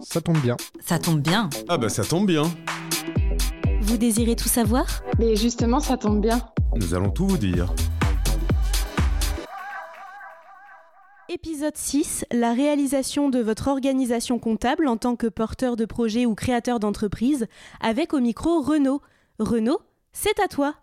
Ça tombe bien. Ça tombe bien. Ah bah ça tombe bien. Vous désirez tout savoir? Mais justement, ça tombe bien. Nous allons tout vous dire. Épisode 6, la réalisation de votre organisation comptable en tant que porteur de projet ou créateur d'entreprise, avec au micro Renaud. Renaud, c'est à toi.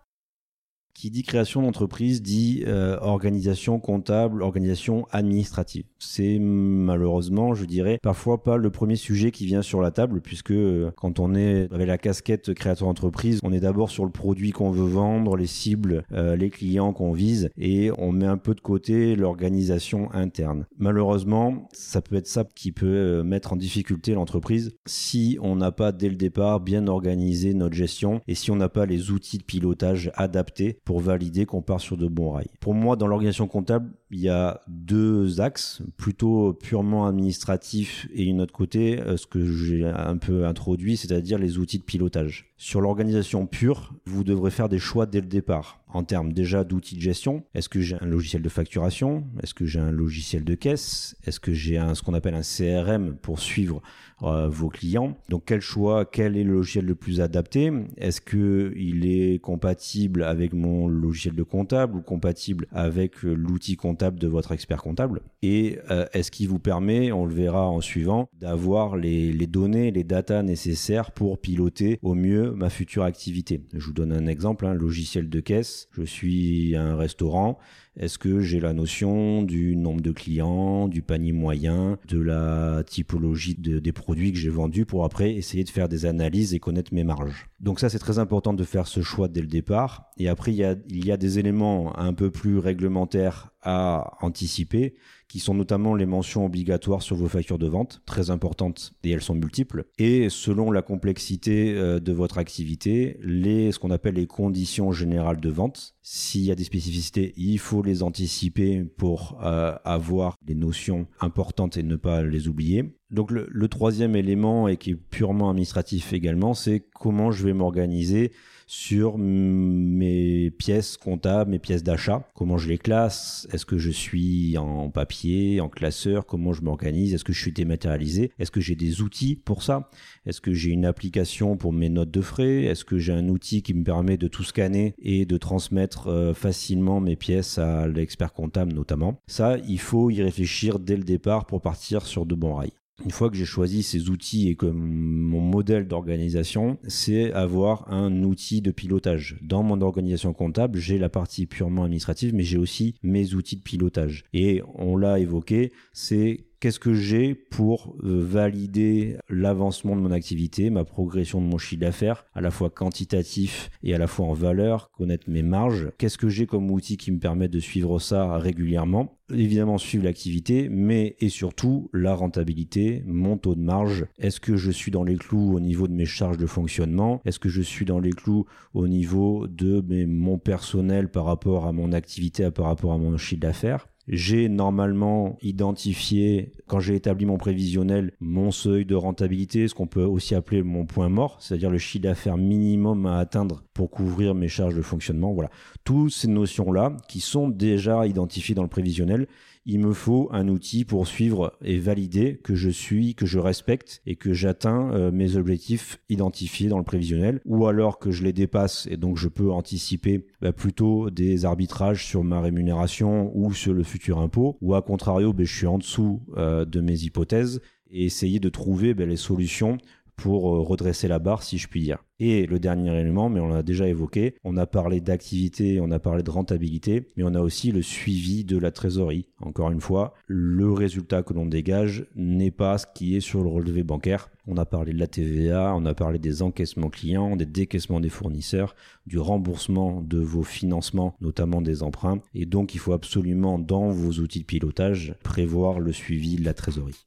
Qui dit création d'entreprise dit euh, organisation comptable, organisation administrative. C'est malheureusement, je dirais, parfois pas le premier sujet qui vient sur la table, puisque euh, quand on est avec la casquette créateur d'entreprise, on est d'abord sur le produit qu'on veut vendre, les cibles, euh, les clients qu'on vise, et on met un peu de côté l'organisation interne. Malheureusement, ça peut être ça qui peut mettre en difficulté l'entreprise si on n'a pas dès le départ bien organisé notre gestion et si on n'a pas les outils de pilotage adaptés pour valider qu'on part sur de bons rails. Pour moi, dans l'organisation comptable, il y a deux axes, plutôt purement administratifs et une autre côté, euh, ce que j'ai un peu introduit, c'est-à-dire les outils de pilotage. Sur l'organisation pure, vous devrez faire des choix dès le départ en termes déjà d'outils de gestion. Est-ce que j'ai un logiciel de facturation? Est-ce que j'ai un logiciel de caisse? Est-ce que j'ai un, ce qu'on appelle un CRM pour suivre euh, vos clients? Donc quel choix Quel est le logiciel le plus adapté? Est-ce que il est compatible avec mon logiciel de comptable ou compatible avec euh, l'outil comptable de votre expert comptable? Et euh, est-ce qu'il vous permet, on le verra en suivant, d'avoir les, les données, les datas nécessaires pour piloter au mieux ma future activité? Je vous donne un exemple, un logiciel de caisse je suis un restaurant, est-ce que j'ai la notion du nombre de clients, du panier moyen, de la typologie des produits que j'ai vendus pour après essayer de faire des analyses et connaître mes marges? Donc ça c'est très important de faire ce choix dès le départ. Et après il y a, des éléments un peu plus réglementaires à anticiper qui sont notamment les mentions obligatoires sur vos factures de vente, très importantes et elles sont multiples. Et selon la complexité euh, de votre activité, ce qu'on appelle les conditions générales de vente. S'il y a des spécificités, il faut les anticiper pour euh, avoir des notions importantes et ne pas les oublier. Donc le, troisième élément et qui est purement administratif également, c'est comment je vais m'organiser sur mes pièces comptables, mes pièces d'achat, comment je les classe, est-ce que je suis en papier, en classeur, comment je m'organise, est-ce que je suis dématérialisé, est-ce que j'ai des outils pour ça, est-ce que j'ai une application pour mes notes de frais, est-ce que j'ai un outil qui me permet de tout scanner et de transmettre euh, facilement mes pièces à l'expert comptable notamment? Ça, il faut y réfléchir dès le départ pour partir sur de bons rails. Une fois que j'ai choisi ces outils et que mon modèle d'organisation, c'est avoir un outil de pilotage. Dans mon organisation comptable, j'ai la partie purement administrative, mais j'ai aussi mes outils de pilotage. Et on l'a évoqué, c'est qu'est-ce que j'ai pour euh, valider l'avancement de mon activité, ma progression de mon chiffre d'affaires, à la fois quantitatif et à la fois en valeur, connaître mes marges, qu'est-ce que j'ai comme outil qui me permet de suivre ça régulièrement, évidemment suivre l'activité, mais et surtout la rentabilité, mon taux de marge, est-ce que je suis dans les clous au niveau de mes charges de fonctionnement, est-ce que je suis dans les clous au niveau de mon personnel par rapport à mon activité, par rapport à mon chiffre d'affaires, j'ai normalement identifié, quand j'ai établi mon prévisionnel, mon seuil de rentabilité, ce qu'on peut aussi appeler mon point mort, c'est-à-dire le chiffre d'affaires minimum à atteindre pour couvrir mes charges de fonctionnement. Voilà. Toutes ces notions-là, qui sont déjà identifiées dans le prévisionnel, il me faut un outil pour suivre et valider que je suis, que je respecte et que j'atteins euh, mes objectifs identifiés dans le prévisionnel, ou alors que je les dépasse et donc je peux anticiper bah, plutôt des arbitrages sur ma rémunération ou sur le futur impôt, ou à contrario, bah, je suis en dessous euh, de mes hypothèses et essayer de trouver bah, les solutions pour euh, redresser la barre, si je puis dire. Et le dernier élément, mais on l'a déjà évoqué, on a parlé d'activité, on a parlé de rentabilité, mais on a aussi le suivi de la trésorerie. Encore une fois, le résultat que l'on dégage n'est pas ce qui est sur le relevé bancaire. On a parlé de la TVA, on a parlé des encaissements clients, des décaissements des fournisseurs, du remboursement de vos financements, notamment des emprunts. Et donc, il faut absolument, dans vos outils de pilotage, prévoir le suivi de la trésorerie.